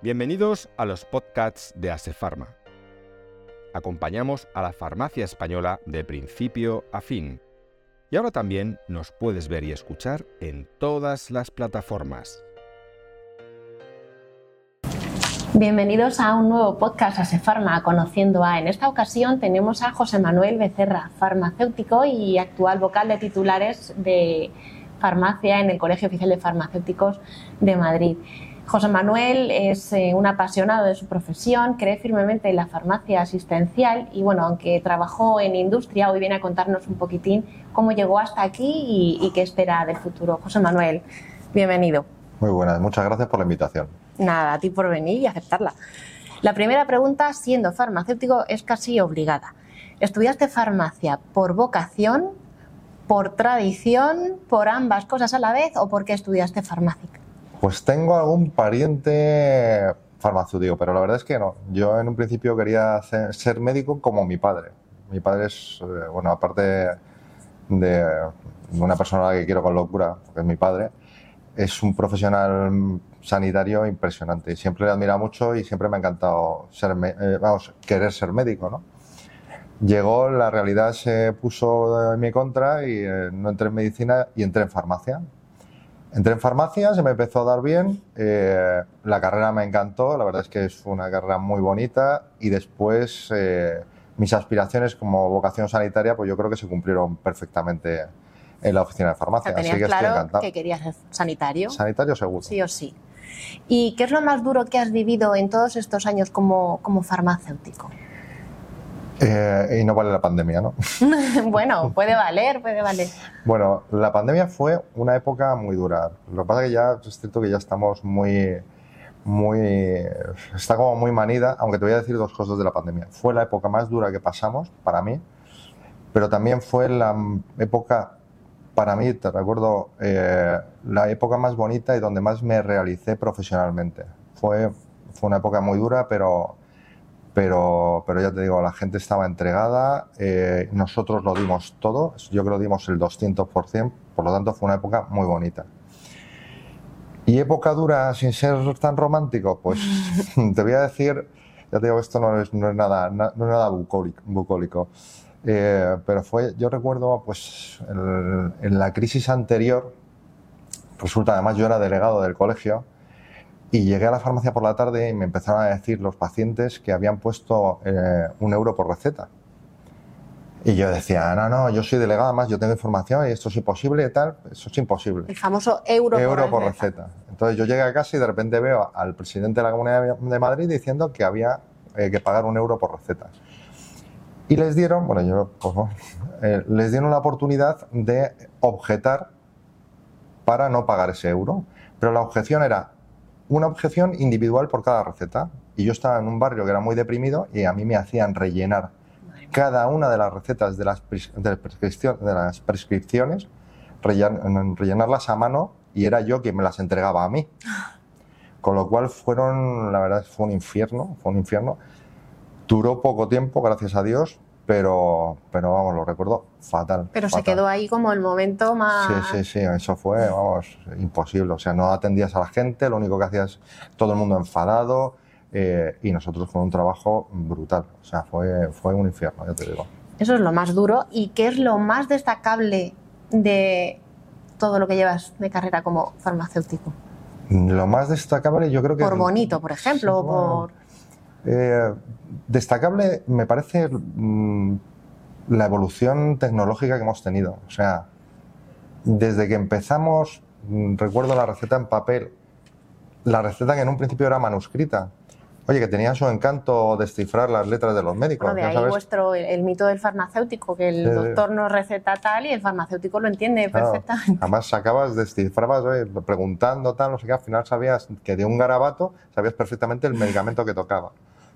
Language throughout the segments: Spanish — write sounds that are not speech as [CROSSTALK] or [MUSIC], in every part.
Bienvenidos a los podcasts de Asefarma. Acompañamos a la farmacia española de principio a fin. Y ahora también nos puedes ver y escuchar en todas las plataformas. Bienvenidos a un nuevo podcast Asefarma, conociendo a. En esta ocasión tenemos a José Manuel Becerra, farmacéutico y actual vocal de titulares de farmacia en el Colegio Oficial de Farmacéuticos de Madrid. José Manuel es eh, un apasionado de su profesión, cree firmemente en la farmacia asistencial y bueno, aunque trabajó en industria, hoy viene a contarnos un poquitín cómo llegó hasta aquí y, qué espera del futuro. José Manuel, bienvenido. Muy buenas, muchas gracias por la invitación. Nada, a ti por venir y aceptarla. La primera pregunta, siendo farmacéutico, es casi obligada. ¿Estudiaste farmacia por vocación, por tradición, por ambas cosas a la vez o por qué estudiaste farmacia? Pues tengo algún pariente farmacéutico, pero la verdad es que no. Yo en un principio quería ser médico como mi padre. Mi padre es, eh, bueno, aparte de una persona que quiero con locura, porque es mi padre, es un profesional sanitario impresionante. Siempre le admira mucho y siempre me ha encantado ser, eh, vamos, querer ser médico, ¿no? Llegó, la realidad se puso en mi contra y eh, no entré en medicina y entré en farmacia. Entré en farmacia, se me empezó a dar bien, eh, la carrera me encantó, la verdad es que es una carrera muy bonita y después eh, mis aspiraciones como vocación sanitaria pues yo creo que se cumplieron perfectamente en la oficina de farmacia. Así que claro encantado. que querías ser sanitario. Sanitario seguro. Sí o sí. ¿Y qué es lo más duro que has vivido en todos estos años como, como farmacéutico? Eh, y no vale la pandemia, ¿no? [LAUGHS] bueno, puede valer, puede valer. Bueno, la pandemia fue una época muy dura. Lo que pasa es que ya es cierto que ya estamos muy, muy, está como muy manida, aunque te voy a decir dos cosas de la pandemia. Fue la época más dura que pasamos para mí, pero también fue la época, para mí, te recuerdo, eh, la época más bonita y donde más me realicé profesionalmente. Fue, fue una época muy dura, pero pero, pero ya te digo, la gente estaba entregada, eh, nosotros lo dimos todo, yo creo que dimos el 200%, por lo tanto fue una época muy bonita. ¿Y época dura sin ser tan romántico? Pues [LAUGHS] [LAUGHS] te voy a decir, ya te digo, esto no es, no es nada, no es nada bucólico, eh, pero fue, yo recuerdo, pues en la crisis anterior, resulta, además yo era delegado del colegio, y llegué a la farmacia por la tarde y me empezaron a decir los pacientes que habían puesto eh, un euro por receta. Y yo decía, no, no, yo soy delegado, además yo tengo información y esto es imposible y tal, eso es imposible. El famoso euro, euro por, receta. Entonces yo llegué a casa y de repente veo al presidente de la Comunidad de Madrid diciendo que había eh, que pagar un euro por receta. Y les dieron, bueno, yo, pues, eh, les dieron la oportunidad de objetar para no pagar ese euro. Pero la objeción era, una objeción individual por cada receta. Y yo estaba en un barrio que era muy deprimido y a mí me hacían rellenar cada una de las recetas de las, de las prescripciones, rellenarlas a mano y era yo quien me las entregaba a mí. [GASPS] Con lo cual fueron, la verdad, fue un infierno, fue un infierno. Duró poco tiempo, gracias a Dios, pero, pero vamos, lo recuerdo fatal. Pero se quedó ahí como el momento más... Sí, sí, sí, eso fue, vamos, imposible. O sea, no atendías a la gente, lo único que hacías, todo el mundo enfadado eh, y nosotros fue un trabajo brutal. O sea, fue, fue un infierno, ya te digo. Eso es lo más duro. ¿Y qué es lo más destacable de todo lo que llevas de carrera como farmacéutico? Lo más destacable yo creo que... Por bonito, por ejemplo, por... Eh, destacable me parece mm, la evolución tecnológica que hemos tenido. O sea, desde que empezamos, mm, recuerdo la receta en papel, la receta que en un principio era manuscrita. Oye, que tenía su encanto descifrar las letras de los médicos. de ahí vuestro, el, mito del farmacéutico, que el doctor nos receta tal y el farmacéutico lo entiende perfectamente. Además, sacabas, descifrabas, preguntando tal, no sé qué, al final sabías que de un garabato sabías perfectamente el medicamento que tocaba.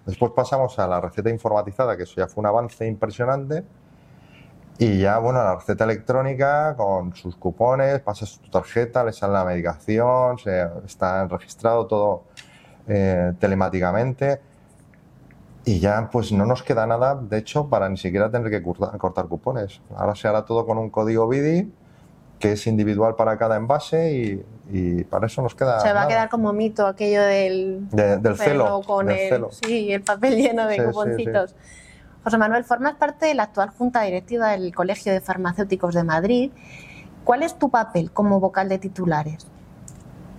Después pasamos a la receta informatizada, que eso ya fue un avance impresionante. Y ya, bueno, la receta electrónica con sus cupones, pasas tu tarjeta, le sale la medicación, se, está registrado todo eh, telemáticamente. Y ya, pues no nos queda nada, de hecho, para ni siquiera tener que cortar, cupones. Ahora se hará todo con un código BIDI que es individual para cada envase y, y para eso nos queda. Se va a quedar como mito aquello del, De- del celo, con del el, celo. Sí, el papel lleno de Sí, sí, cuponcitos. José Manuel, formas parte de la actual Junta Directiva del Colegio de Farmacéuticos de Madrid. ¿Cuál es tu papel como vocal de titulares?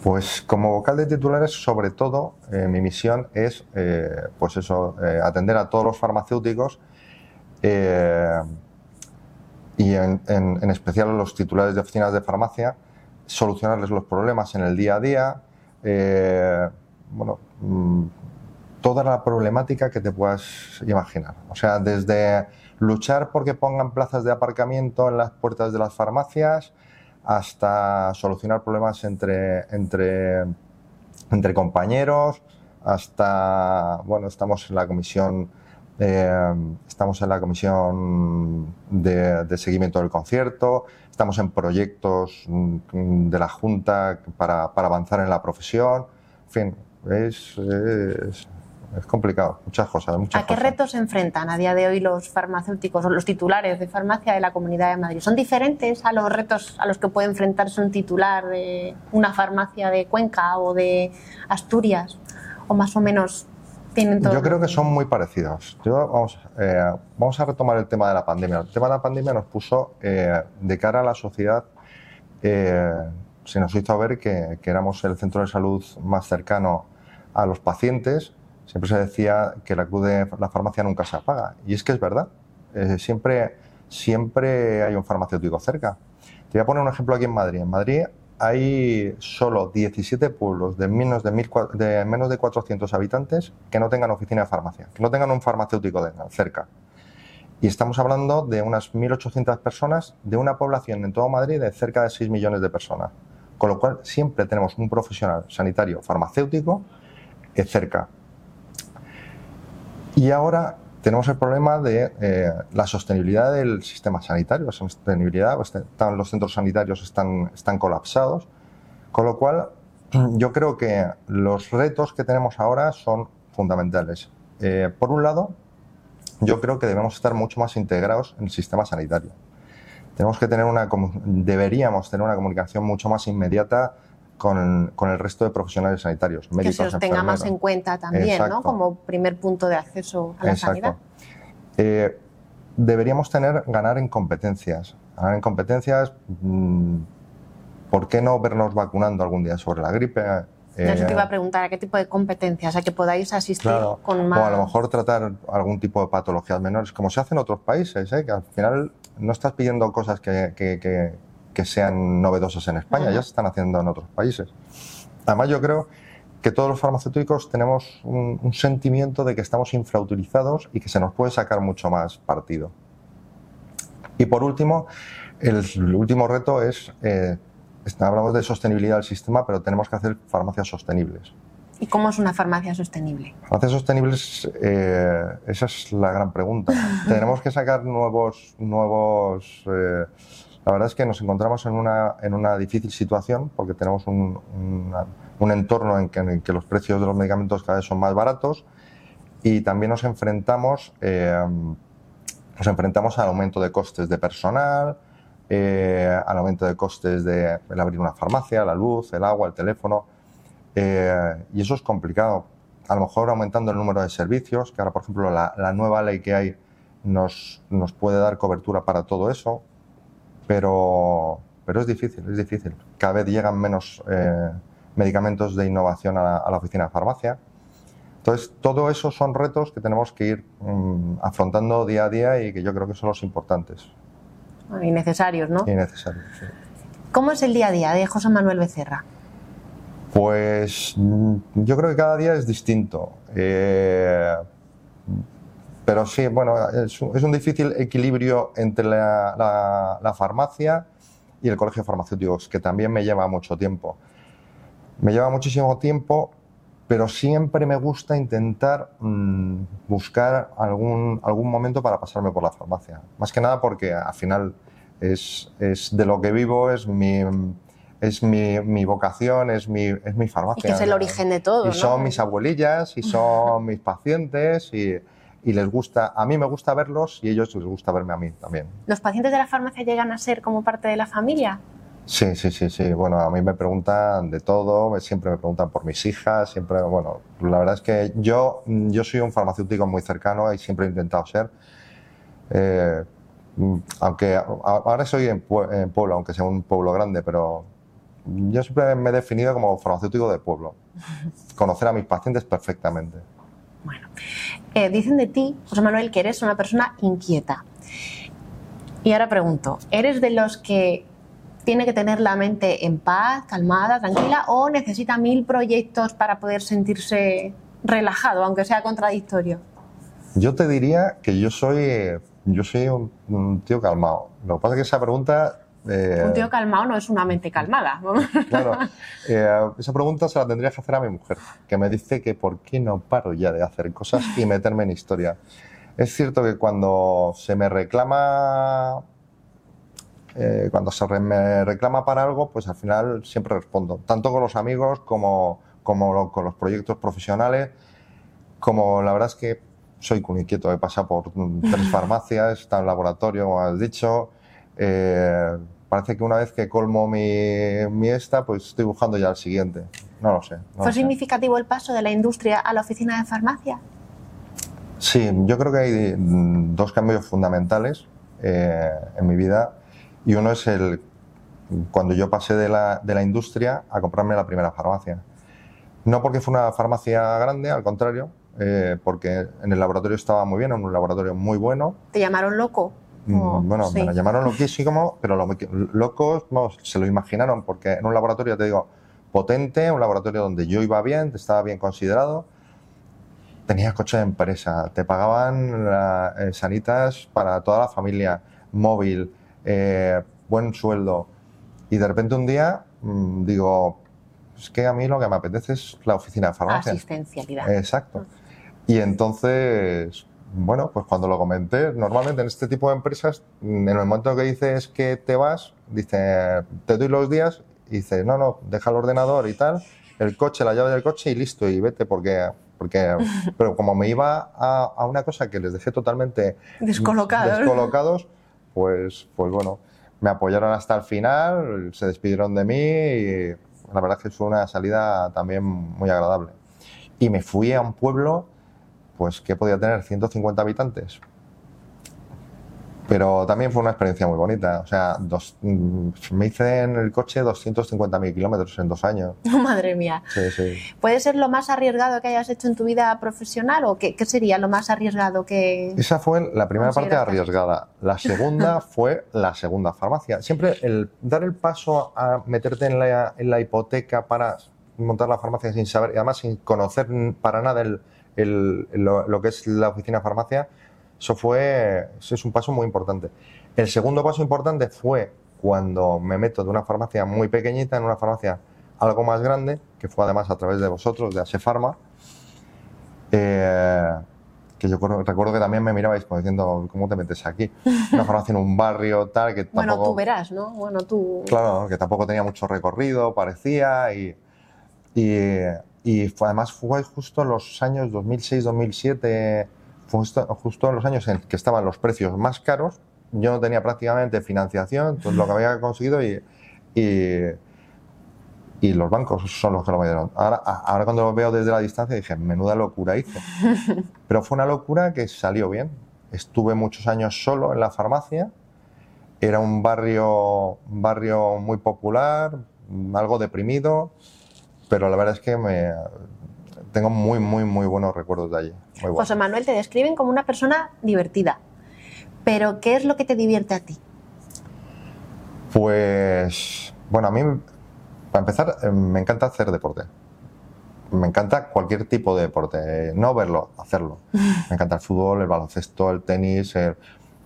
Pues como vocal de titulares, sobre todo, eh, mi misión es, eh, pues eso, eh, atender a todos los farmacéuticos y en, en- en especial a los titulares de oficinas de farmacia, solucionarles los problemas en el día a día, eh, bueno, mm, toda la problemática que te puedas imaginar. O sea, desde luchar porque pongan plazas de aparcamiento en las puertas de las farmacias, hasta solucionar problemas entre, entre, entre compañeros, hasta, bueno, estamos en la comisión, eh, estamos en la comisión de, de seguimiento del concierto, estamos en proyectos mm, de la Junta para, para avanzar en la profesión, en fin, es, es, es complicado, muchas cosas. Muchas ¿A qué cosas. retos se enfrentan a día de hoy los farmacéuticos o los titulares de farmacia de la Comunidad de Madrid? ¿Son diferentes a los retos a los que puede enfrentarse un titular de una farmacia de Cuenca o de Asturias? ¿O más o menos Yo creo que son muy parecidos. Eh, vamos a retomar el tema de la pandemia. El tema de la pandemia nos puso eh, de cara a la sociedad, eh, se nos hizo ver que, éramos el centro de salud más cercano a los pacientes. Siempre se decía que la cruz de la farmacia nunca se apaga. Y es que es verdad. Siempre, siempre hay un farmacéutico cerca. Te voy a poner un ejemplo aquí en Madrid. En Madrid hay solo 17 pueblos de menos de, 1000 cua- de menos de 400 habitantes que no tengan oficina de farmacia, que no tengan un farmacéutico cerca. Y estamos hablando de unas 1.800 personas de una población en todo Madrid de cerca de 6 millones de personas. Con lo cual siempre tenemos un profesional sanitario farmacéutico eh, cerca. Y ahora tenemos el problema de eh, la sostenibilidad del sistema sanitario. La sostenibilidad, están- los centros sanitarios están, están colapsados, con lo cual [CLEARS THROAT] yo creo que los retos que tenemos ahora son fundamentales. Eh, por un lado, yo creo que debemos estar mucho más integrados en el sistema sanitario. Tenemos que tener una, deberíamos tener una comunicación mucho más inmediata con, con el resto de profesionales sanitarios, que médicos, se os tenga más en cuenta también, Exacto. ¿no? Como primer punto de acceso a la sanidad. Eh, deberíamos tener, ganar en competencias. Ganar en competencias, mm, ¿por qué no vernos vacunando algún día sobre la gripe? Eh, te iba a preguntar, ¿a qué tipo de competencias? ¿A que podáis asistir Claro, con más...? O a lo mejor tratar algún tipo de patologías menores, como se hace en otros países, ¿eh? que al final no estás pidiendo cosas que, que- que- que sean novedosas en España, ya se están haciendo en otros países. Además, yo creo que todos los farmacéuticos tenemos un, un sentimiento de que estamos infrautilizados y que se nos puede sacar mucho más partido. Y por último, el, último reto es, eh, hablamos de sostenibilidad del sistema, pero tenemos que hacer farmacias sostenibles. ¿Y cómo es una farmacia sostenible? Farmacias sostenibles, eh, esa es la gran pregunta. [LAUGHS] Tenemos que sacar nuevos, nuevos. eh, la verdad es que nos encontramos en una, en una difícil situación porque tenemos un, un entorno en que, en que los precios de los medicamentos cada vez son más baratos y también nos enfrentamos, eh, nos enfrentamos al aumento de costes de personal, eh, al aumento de costes de abrir una farmacia, la luz, el agua, el teléfono. Eh, y eso es complicado. A lo mejor aumentando el número de servicios, que ahora, por ejemplo, la, la nueva ley que hay nos, nos puede dar cobertura para todo eso, pero, pero es difícil, es difícil. Cada vez llegan menos eh, medicamentos de innovación a la, a la oficina de farmacia. Entonces, todo eso son retos que tenemos que ir mm, afrontando día a día y que yo creo que son los importantes Y necesarios, ¿no? y necesarios. sí. ¿Cómo es el día a día de José Manuel Becerra? Pues mm, yo creo que cada día es distinto. Eh, pero sí, bueno, es un, es un difícil equilibrio entre la, la- la farmacia y el colegio de farmacéuticos, que también me lleva mucho tiempo. Me lleva muchísimo tiempo, pero siempre me gusta intentar mm, buscar algún, algún momento para pasarme por la farmacia. Más que nada porque al final es, es de lo que vivo, es mi, es mi, mi vocación, es mi, es mi farmacia. que es el origen de todo, Y ¿no? son mis abuelillas, y son [LAUGHS] mis pacientes, y, y les gusta, a mí me gusta verlos y ellos les gusta verme a mí también. ¿Los pacientes de la farmacia llegan a ser como parte de la familia? Sí, sí, sí, sí. Bueno, a mí me preguntan de todo, siempre me preguntan por mis hijas, siempre, bueno, la verdad es que yo, yo soy un farmacéutico muy cercano y siempre he intentado ser. Eh, aunque ahora soy en, pueblo, aunque sea un pueblo grande, pero yo siempre me he definido como farmacéutico de pueblo. [LAUGHS] Conocer a mis pacientes perfectamente. Bueno, eh, dicen de ti, José Manuel, que eres una persona inquieta. Y ahora pregunto, ¿eres de los que tiene que tener la mente en paz, calmada, tranquila, o necesita mil proyectos para poder sentirse relajado, aunque sea contradictorio? Yo te diría que yo soy, yo soy un, tío calmado. Lo que pasa es que esa pregunta... Eh, un tío calmado no es una mente calmada. [LAUGHS] Claro, eh, esa pregunta se la tendría que hacer a mi mujer, que me dice que por qué no paro ya de hacer cosas y meterme en historia. Es cierto que cuando se me reclama eh, cuando se me reclama para algo, pues al final siempre respondo, tanto con los amigos como, como con los proyectos profesionales, como la verdad es que soy muy inquieto, he pasado por tres farmacias, está en laboratorio, como has dicho, eh, parece que una vez que colmo mi, mi, esta, pues estoy buscando ya el siguiente, no lo sé. ¿Fue significativo el paso de la industria a la oficina de farmacia? Sí, yo creo que hay dos cambios fundamentales eh, en mi vida. Y uno es el cuando yo pasé de la, de la industria a comprarme la primera farmacia. No porque fue una farmacia grande, al contrario, eh, porque en el laboratorio estaba muy bien, en un laboratorio muy bueno. ¿Te llamaron loco? Mm, bueno, me llamaron loquísimo, pero los locos se lo imaginaron, porque en un laboratorio, te digo, potente, un laboratorio donde yo iba bien, estaba bien considerado, tenía coche de empresa, te pagaban eh, sanitas para toda la familia, móvil, eh, buen sueldo. Y de repente un día mm, digo, es que a mí lo que me apetece es la oficina de farmacia. Asistencialidad. Exacto. Y entonces, bueno, pues cuando lo comenté, normalmente en este tipo de empresas, en el momento que dices que te vas, dice, te doy los días, y dice, no, no, deja el ordenador y tal, el coche, la llave del coche y listo, y vete, porque, porque [LAUGHS] pero como me iba a, a una cosa que les dejé totalmente descolocados pues, pues bueno, me apoyaron hasta el final, se despidieron de mí y la verdad es que fue una salida también muy agradable. Y me fui a un pueblo, pues que podía tener 150 habitantes, pero también fue una experiencia muy bonita. O sea, dos, mm, me hice en el coche 250.000 kilómetros en dos años. [LAUGHS] madre mía. Sí, sí. ¿Puede ser lo más arriesgado que hayas hecho en tu vida profesional o qué, sería lo más arriesgado que.? Esa fue la primera parte arriesgada. La segunda [LAUGHS] fue la segunda farmacia. Siempre el dar el paso a meterte en la, en la hipoteca para montar la farmacia sin saber, y además sin conocer para nada el, el, lo, lo que es la oficina farmacia eso fue, eso es un paso muy importante. El segundo paso importante fue cuando me meto de una farmacia muy pequeñita en una farmacia algo más grande, que fue además a través de vosotros, de Asefarma, eh, que yo recuerdo que también me mirabais como diciendo, ¿cómo te metes aquí? [LAUGHS] Una farmacia en un barrio tal que tampoco... Bueno, tú verás, ¿no? Bueno, tú... Claro, que tampoco tenía mucho recorrido, parecía, y, y, y fue, además fue justo los años 2006-2007 justo, en los años en que estaban los precios más caros, yo no tenía prácticamente financiación, entonces lo que había conseguido y, y, los bancos son los que lo me dieron. Ahora, ahora cuando lo veo desde la distancia dije, menuda locura hice. [LAUGHS] Pero fue una locura que salió bien. Estuve muchos años solo en la farmacia, era un barrio, un barrio muy popular, algo deprimido, pero la verdad es que me, tengo muy, muy, muy buenos recuerdos de allí. José Manuel, te describen como una persona divertida. Pero, ¿qué es lo que te divierte a ti? Pues, bueno, a mí, para empezar, eh, me encanta hacer deporte. Me encanta cualquier tipo de deporte, no verlo, hacerlo. [LAUGHS] Me encanta el fútbol, el baloncesto, el tenis.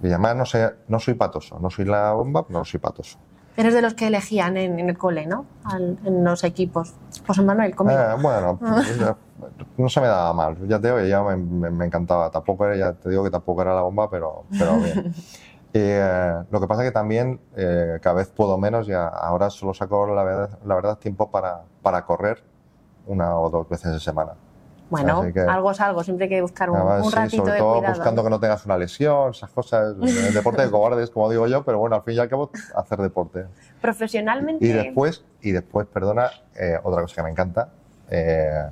Y además, no, sé, no soy patoso, no soy la bomba, pero no soy patoso. Eres de los que elegían en, el cole, ¿no? en los equipos. José Manuel, conmigo. Eh, bueno, [LAUGHS] no se me daba mal. Ya te digo ya me, encantaba. Tampoco ya te digo que tampoco era la bomba, pero, pero bien. [LAUGHS] Eh, lo que pasa es que también eh, cada vez puedo menos y ahora solo saco la verdad, la verdad tiempo para, para correr una o dos veces a semana. Bueno, que- algo es algo, siempre hay que buscar un, Además, un sí, ratito sobre de todo cuidado. buscando que no tengas una lesión, esas cosas. El [LAUGHS] deporte de cobardes, como digo yo, pero bueno, al fin y al cabo, hacer deporte. Profesionalmente, Y después, y después, perdona, eh, otra cosa que me encanta, eh,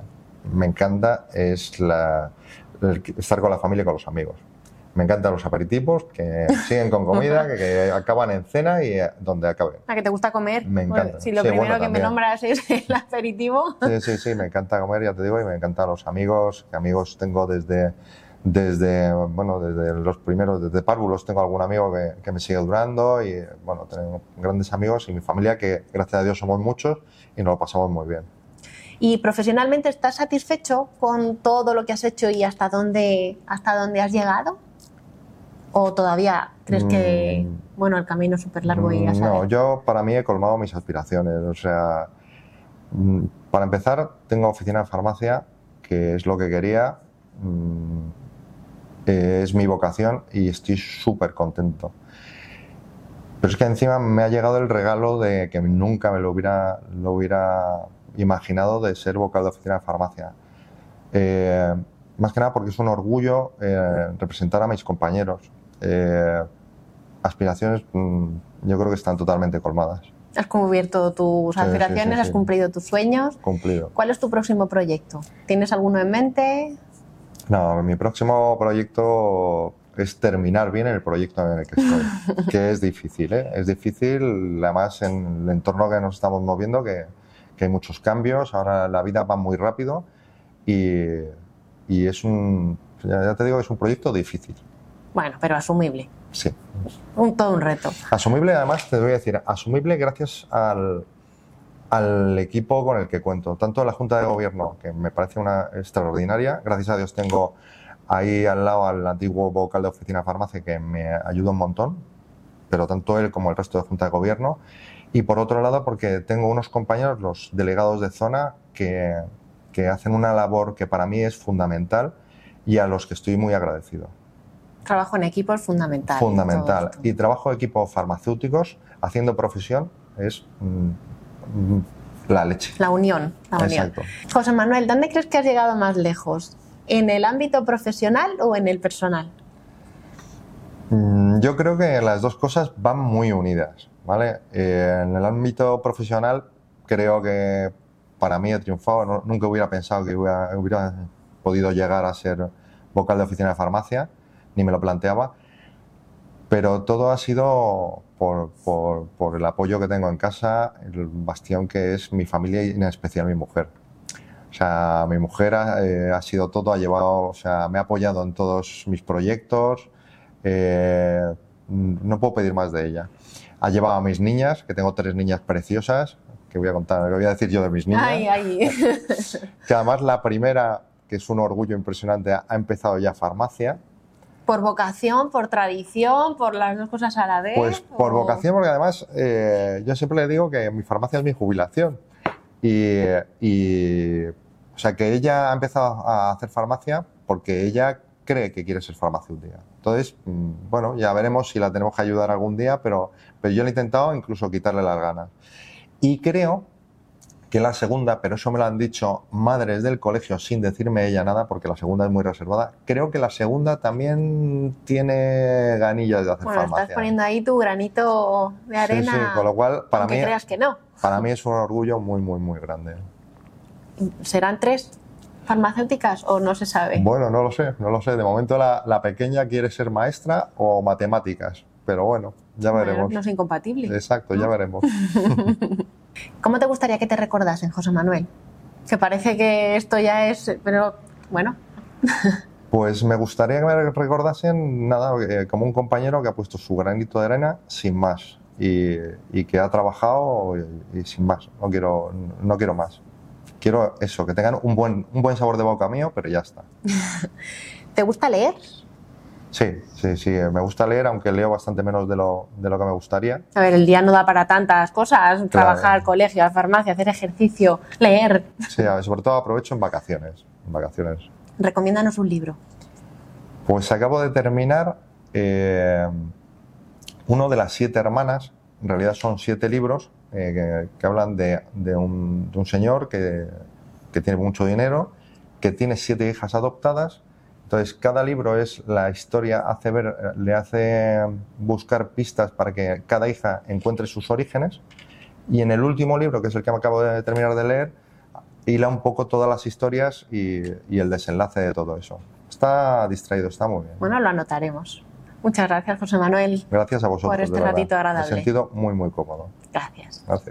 me encanta es la, el estar con la familia y con los amigos. Me encantan los aperitivos que siguen con comida, que, que acaban en cena y eh, donde acaben. ¿a que te gusta comer? Me Bueno, encanta. si lo Sí, primero bueno, que me nombras es el [LAUGHS] aperitivo. Sí, sí, sí, me encanta comer, ya te digo, y me encantan los amigos, que amigos tengo desde, desde, bueno, desde los primeros, desde párvulos tengo algún amigo que, que me sigue durando y, bueno, tengo grandes amigos y mi familia que, gracias a Dios, somos muchos y nos lo pasamos muy bien. ¿Y profesionalmente estás satisfecho con todo lo que has hecho y hasta dónde, hasta dónde has llegado? ¿O todavía crees que, Mm. bueno, el camino es súper largo y ya Mm, sabes? No, yo para mí he colmado mis aspiraciones. O sea, mm, para empezar, tengo oficina de farmacia, que es lo que quería, es mi vocación y estoy súper contento. Pero es que encima me ha llegado el regalo de que nunca me lo hubiera, lo hubiera imaginado de ser vocal de oficina de farmacia. Eh, más que nada porque es un orgullo eh, representar a mis compañeros. Eh, aspiraciones mm, yo creo que están totalmente colmadas. Has cubierto tus Sí, aspiraciones, sí, has cumplido tus sueños. Cumplido. ¿Cuál es tu próximo proyecto? ¿Tienes alguno en mente? No, mi próximo proyecto es terminar bien el proyecto en el que estoy, [LAUGHS] que es difícil, ¿eh? es difícil, además en el entorno que nos estamos moviendo, que, que hay muchos cambios, ahora la vida va muy rápido y, y es un, ya te digo, es un proyecto difícil, Bueno, pero asumible. sí. Un, todo un reto. Asumible, además, te voy a decir, asumible gracias al, al equipo con el que cuento. Tanto la Junta de Gobierno, que me parece una extraordinaria, gracias a Dios tengo ahí al lado al antiguo vocal de oficina farmacia que me ayuda un montón, pero tanto él como el resto de Junta de Gobierno. Y por otro lado, porque tengo unos compañeros, los delegados de zona, que, que hacen una labor que para mí es fundamental y a los que estoy muy agradecido. Trabajo en equipo es fundamental. Fundamental. Y trabajo de equipos farmacéuticos haciendo profesión es mm, mm, la leche. La unión, la unión. Exacto. José Manuel, ¿dónde crees que has llegado más lejos? ¿En el ámbito profesional o en el personal? Mm, Yo creo que las dos cosas van muy unidas, ¿vale? Eh, en el ámbito profesional creo que para mí he triunfado. No- nunca hubiera pensado que hubiera, hubiera podido llegar a ser vocal de oficina de farmacia, ni me lo planteaba. Pero todo ha sido por, por- por el apoyo que tengo en casa, el bastión que es mi familia y en especial mi mujer. O sea, mi mujer ha, eh, ha sido todo, ha llevado, o sea, me ha apoyado en todos mis proyectos. eh, no puedo pedir más de ella. Ha llevado a mis niñas, que tengo tres niñas preciosas, que voy a contar, que voy a decir yo de mis niñas. Ay, ay. [LAUGHS] Que además la primera, que es un orgullo impresionante, ha empezado ya farmacia. ¿Por vocación, por tradición, por las dos cosas a la vez? Pues por o- vocación, porque además eh, yo siempre le digo que mi farmacia es mi jubilación. Y, y, o sea, que ella ha empezado a hacer farmacia porque ella cree que quiere ser farmacéutica. Entonces, mm, bueno, ya veremos si la tenemos que ayudar algún día, pero, pero yo le he intentado incluso quitarle las ganas. Y creo que la segunda, pero eso me lo han dicho madres del colegio sin decirme ella nada, porque la segunda es muy reservada, creo que la segunda también tiene ganillas de hacer Bueno, farmacia. estás poniendo ahí tu granito de Sí, arena. sí, con lo cual, para mí, creas que no. para mí es un orgullo muy, muy, muy grande. ¿Serán tres farmacéuticas o no se sabe? Bueno, no lo sé, no lo sé. De momento la, la pequeña quiere ser maestra o matemáticas, pero bueno, ya Bueno, veremos. no es incompatible. Exacto, ya veremos. [LAUGHS] ¿Cómo te gustaría que te recordasen, José Manuel? Que parece que esto ya es, pero bueno, [LAUGHS] Pues me gustaría que me recordasen, nada, eh, como un compañero que ha puesto su granito de arena sin más y, y que ha trabajado y, y sin más. No quiero, no quiero más. Quiero eso, que tengan un buen, un buen sabor de boca mío, pero ya está. [LAUGHS] ¿te gusta leer? Sí, sí, sí. Me gusta leer, aunque leo bastante menos de lo, de lo que me gustaría. A ver, el día no da para tantas cosas, trabajar, colegio, farmacia, hacer ejercicio, leer. Sí, ver, sobre todo aprovecho en vacaciones. En vacaciones. Recomiéndanos un libro. Pues acabo de terminar eh, uno de las siete hermanas. En realidad son siete libros eh, que, que hablan de, de un, de un señor que, que tiene mucho dinero, que tiene siete hijas adoptadas. Entonces, cada libro es la historia, hace ver, le hace buscar pistas para que cada hija encuentre sus orígenes. Y en el último libro, que es el que me acabo de terminar de leer, hila un poco todas las historias y, y el desenlace de todo eso. Está distraído, está muy bien. Bueno, lo anotaremos. Muchas gracias, José Manuel. Gracias a vosotros. Por este ratito agradable. Me he sentido muy, muy cómodo. Gracias. Gracias.